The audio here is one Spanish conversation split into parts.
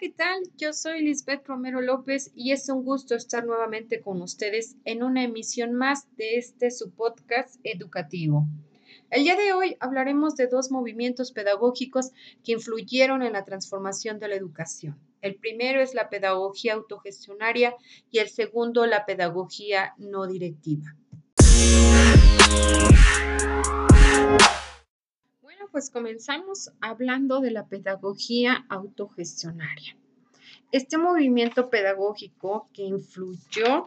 ¿qué tal? Yo soy Lisbeth Romero López y es un gusto estar nuevamente con ustedes en una emisión más de este su podcast educativo. El día de hoy hablaremos de dos movimientos pedagógicos que influyeron en la transformación de la educación. El primero es la pedagogía autogestionaria y el segundo la pedagogía no directiva. Pues comenzamos hablando de la pedagogía autogestionaria. Este movimiento pedagógico que influyó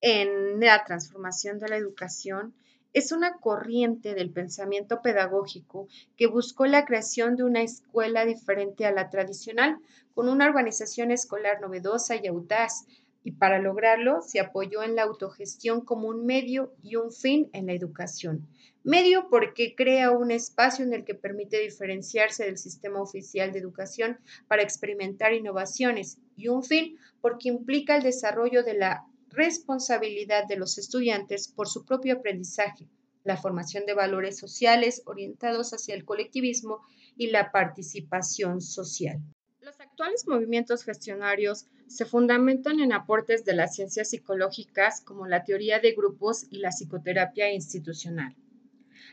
en la transformación de la educación es una corriente del pensamiento pedagógico que buscó la creación de una escuela diferente a la tradicional, con una organización escolar novedosa y audaz, y para lograrlo se apoyó en la autogestión como un medio y un fin en la educación. Medio porque crea un espacio en el que permite diferenciarse del sistema oficial de educación para experimentar innovaciones y un fin porque implica el desarrollo de la responsabilidad de los estudiantes por su propio aprendizaje, la formación de valores sociales orientados hacia el colectivismo y la participación social. Los actuales movimientos gestionarios se fundamentan en aportes de las ciencias psicológicas como la teoría de grupos y la psicoterapia institucional.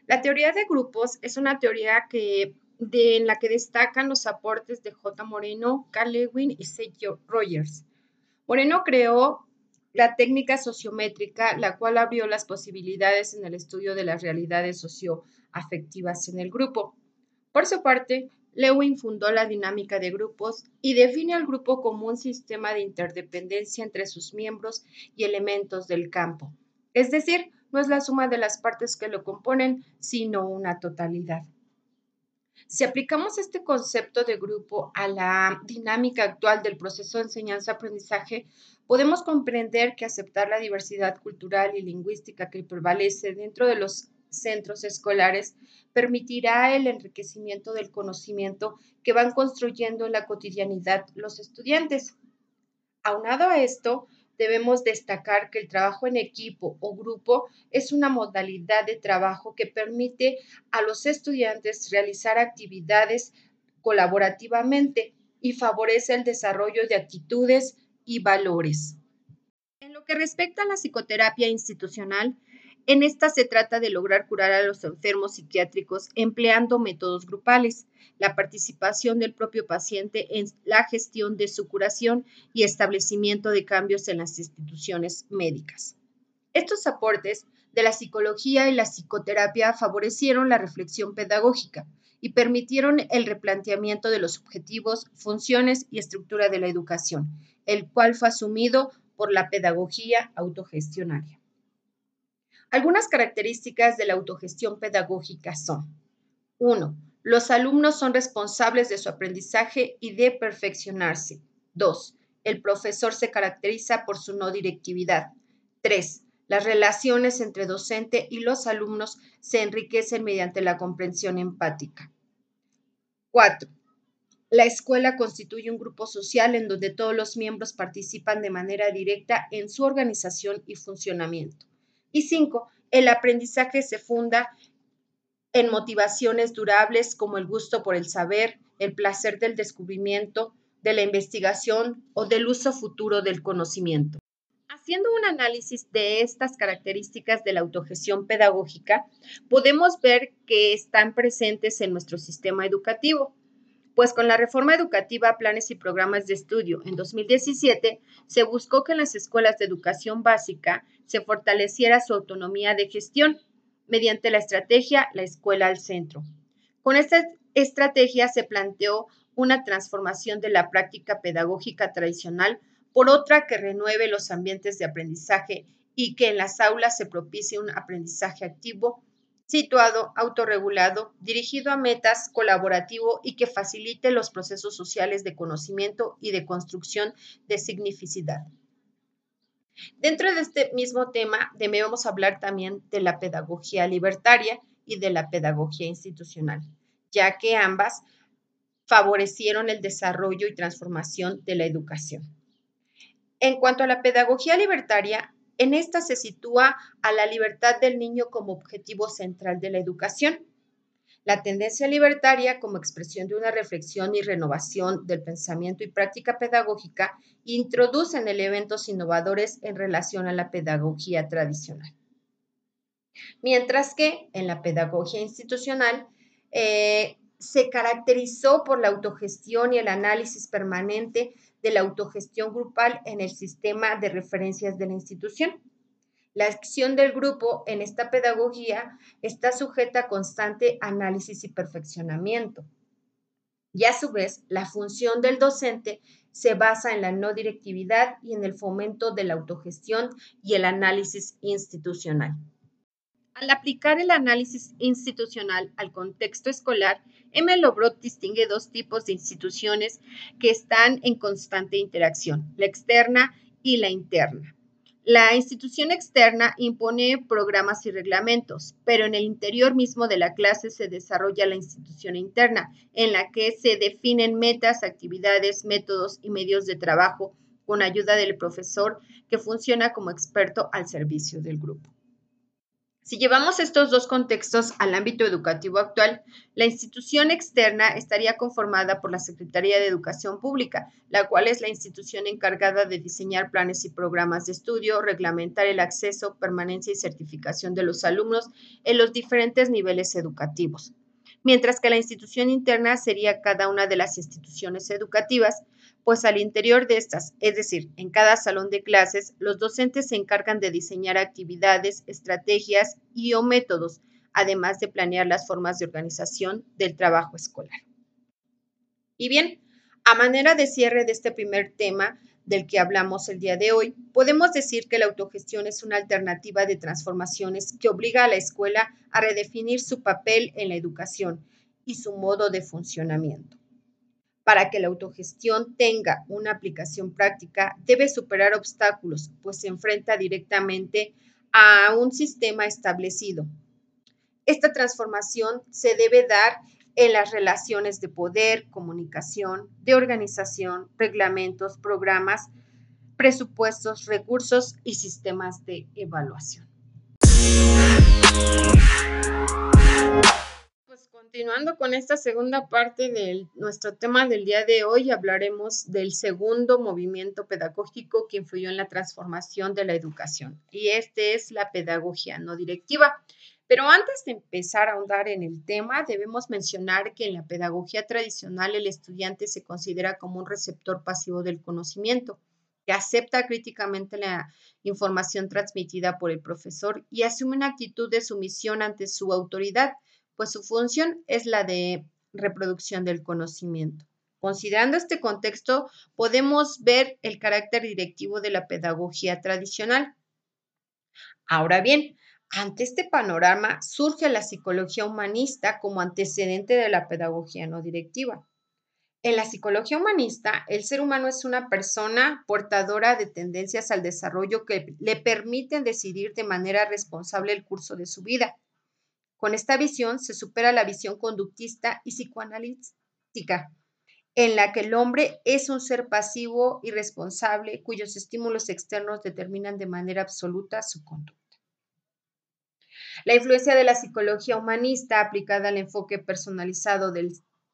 La teoría de grupos es una teoría que, en la que destacan los aportes de J. Moreno, Carl Lewin y Sergio Rogers. Moreno creó la técnica sociométrica, la cual abrió las posibilidades en el estudio de las realidades socioafectivas en el grupo. Por su parte, Lewin fundó la dinámica de grupos y define al grupo como un sistema de interdependencia entre sus miembros y elementos del campo. Es decir, no es la suma de las partes que lo componen, sino una totalidad. Si aplicamos este concepto de grupo a la dinámica actual del proceso de enseñanza-aprendizaje, podemos comprender que aceptar la diversidad cultural y lingüística que prevalece dentro de los centros escolares permitirá el enriquecimiento del conocimiento que van construyendo en la cotidianidad los estudiantes. Aunado a esto, debemos destacar que el trabajo en equipo o grupo es una modalidad de trabajo que permite a los estudiantes realizar actividades colaborativamente y favorece el desarrollo de actitudes y valores. En lo que respecta a la psicoterapia institucional, en esta se trata de lograr curar a los enfermos psiquiátricos empleando métodos grupales, la participación del propio paciente en la gestión de su curación y establecimiento de cambios en las instituciones médicas. Estos aportes de la psicología y la psicoterapia favorecieron la reflexión pedagógica y permitieron el replanteamiento de los objetivos, funciones y estructura de la educación, el cual fue asumido por la pedagogía autogestionaria. Algunas características de la autogestión pedagógica son 1. Los alumnos son responsables de su aprendizaje y de perfeccionarse. 2. El profesor se caracteriza por su no directividad. 3. Las relaciones entre docente y los alumnos se enriquecen mediante la comprensión empática. 4. La escuela constituye un grupo social en donde todos los miembros participan de manera directa en su organización y funcionamiento. Y cinco, el aprendizaje se funda en motivaciones durables como el gusto por el saber, el placer del descubrimiento, de la investigación o del uso futuro del conocimiento. Haciendo un análisis de estas características de la autogestión pedagógica, podemos ver que están presentes en nuestro sistema educativo pues con la reforma educativa, planes y programas de estudio en 2017, se buscó que en las escuelas de educación básica se fortaleciera su autonomía de gestión mediante la estrategia La Escuela al Centro. Con esta estrategia se planteó una transformación de la práctica pedagógica tradicional por otra que renueve los ambientes de aprendizaje y que en las aulas se propicie un aprendizaje activo situado, autorregulado, dirigido a metas, colaborativo y que facilite los procesos sociales de conocimiento y de construcción de significidad. Dentro de este mismo tema debemos hablar también de la pedagogía libertaria y de la pedagogía institucional, ya que ambas favorecieron el desarrollo y transformación de la educación. En cuanto a la pedagogía libertaria, en esta se sitúa a la libertad del niño como objetivo central de la educación. La tendencia libertaria, como expresión de una reflexión y renovación del pensamiento y práctica pedagógica, introducen elementos innovadores en relación a la pedagogía tradicional. Mientras que en la pedagogía institucional eh, se caracterizó por la autogestión y el análisis permanente de la autogestión grupal en el sistema de referencias de la institución. La acción del grupo en esta pedagogía está sujeta a constante análisis y perfeccionamiento. Y a su vez, la función del docente se basa en la no directividad y en el fomento de la autogestión y el análisis institucional. Al aplicar el análisis institucional al contexto escolar, M. Lobrot distingue dos tipos de instituciones que están en constante interacción, la externa y la interna. La institución externa impone programas y reglamentos, pero en el interior mismo de la clase se desarrolla la institución interna, en la que se definen metas, actividades, métodos y medios de trabajo con ayuda del profesor que funciona como experto al servicio del grupo. Si llevamos estos dos contextos al ámbito educativo actual, la institución externa estaría conformada por la Secretaría de Educación Pública, la cual es la institución encargada de diseñar planes y programas de estudio, reglamentar el acceso, permanencia y certificación de los alumnos en los diferentes niveles educativos. Mientras que la institución interna sería cada una de las instituciones educativas pues al interior de estas, es decir, en cada salón de clases, los docentes se encargan de diseñar actividades, estrategias y o métodos, además de planear las formas de organización del trabajo escolar. Y bien, a manera de cierre de este primer tema del que hablamos el día de hoy, podemos decir que la autogestión es una alternativa de transformaciones que obliga a la escuela a redefinir su papel en la educación y su modo de funcionamiento. Para que la autogestión tenga una aplicación práctica, debe superar obstáculos, pues se enfrenta directamente a un sistema establecido. Esta transformación se debe dar en las relaciones de poder, comunicación, de organización, reglamentos, programas, presupuestos, recursos y sistemas de evaluación. Continuando con esta segunda parte de nuestro tema del día de hoy, hablaremos del segundo movimiento pedagógico que influyó en la transformación de la educación, y este es la pedagogía no directiva. Pero antes de empezar a ahondar en el tema, debemos mencionar que en la pedagogía tradicional el estudiante se considera como un receptor pasivo del conocimiento, que acepta críticamente la información transmitida por el profesor y asume una actitud de sumisión ante su autoridad pues su función es la de reproducción del conocimiento. Considerando este contexto, podemos ver el carácter directivo de la pedagogía tradicional. Ahora bien, ante este panorama surge la psicología humanista como antecedente de la pedagogía no directiva. En la psicología humanista, el ser humano es una persona portadora de tendencias al desarrollo que le permiten decidir de manera responsable el curso de su vida con esta visión se supera la visión conductista y psicoanalítica, en la que el hombre es un ser pasivo y responsable cuyos estímulos externos determinan de manera absoluta su conducta. La influencia de la psicología humanista aplicada al enfoque personalizado del,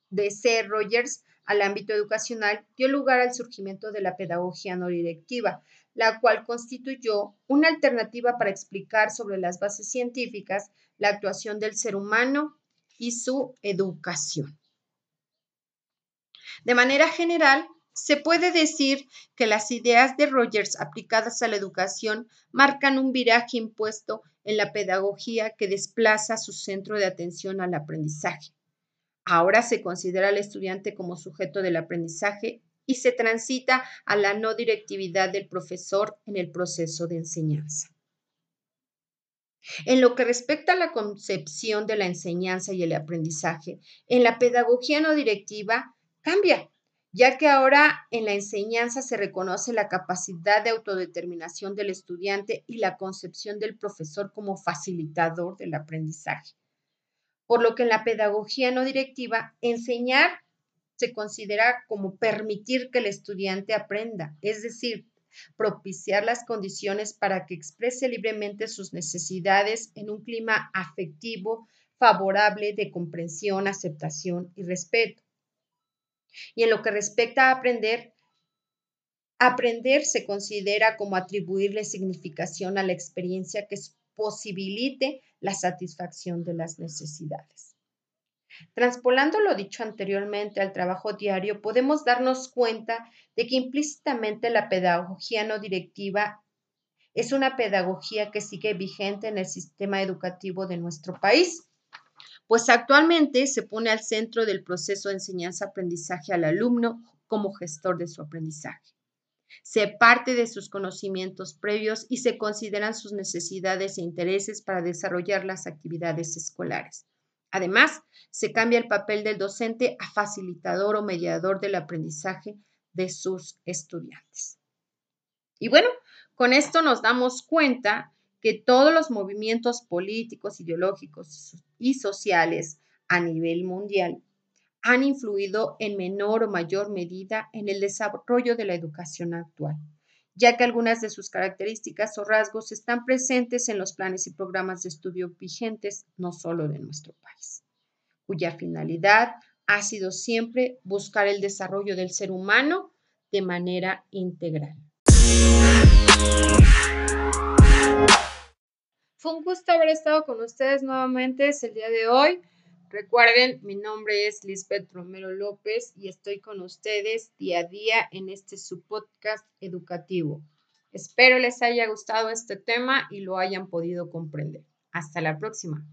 de C. Rogers al ámbito educacional dio lugar al surgimiento de la pedagogía no directiva, la cual constituyó una alternativa para explicar sobre las bases científicas la actuación del ser humano y su educación. De manera general, se puede decir que las ideas de Rogers aplicadas a la educación marcan un viraje impuesto en la pedagogía que desplaza su centro de atención al aprendizaje. Ahora se considera al estudiante como sujeto del aprendizaje y se transita a la no directividad del profesor en el proceso de enseñanza. En lo que respecta a la concepción de la enseñanza y el aprendizaje, en la pedagogía no directiva cambia, ya que ahora en la enseñanza se reconoce la capacidad de autodeterminación del estudiante y la concepción del profesor como facilitador del aprendizaje. Por lo que en la pedagogía no directiva, enseñar se considera como permitir que el estudiante aprenda, es decir, propiciar las condiciones para que exprese libremente sus necesidades en un clima afectivo favorable de comprensión, aceptación y respeto. Y en lo que respecta a aprender, aprender se considera como atribuirle significación a la experiencia que posibilite la satisfacción de las necesidades. Transpolando lo dicho anteriormente al trabajo diario, podemos darnos cuenta de que implícitamente la pedagogía no directiva es una pedagogía que sigue vigente en el sistema educativo de nuestro país, pues actualmente se pone al centro del proceso de enseñanza-aprendizaje al alumno como gestor de su aprendizaje. Se parte de sus conocimientos previos y se consideran sus necesidades e intereses para desarrollar las actividades escolares. Además, se cambia el papel del docente a facilitador o mediador del aprendizaje de sus estudiantes. Y bueno, con esto nos damos cuenta que todos los movimientos políticos, ideológicos y sociales a nivel mundial han influido en menor o mayor medida en el desarrollo de la educación actual, ya que algunas de sus características o rasgos están presentes en los planes y programas de estudio vigentes no solo de nuestro país cuya finalidad ha sido siempre buscar el desarrollo del ser humano de manera integral. Fue un gusto haber estado con ustedes nuevamente el día de hoy. Recuerden, mi nombre es Lisbeth Romero López y estoy con ustedes día a día en este subpodcast educativo. Espero les haya gustado este tema y lo hayan podido comprender. Hasta la próxima.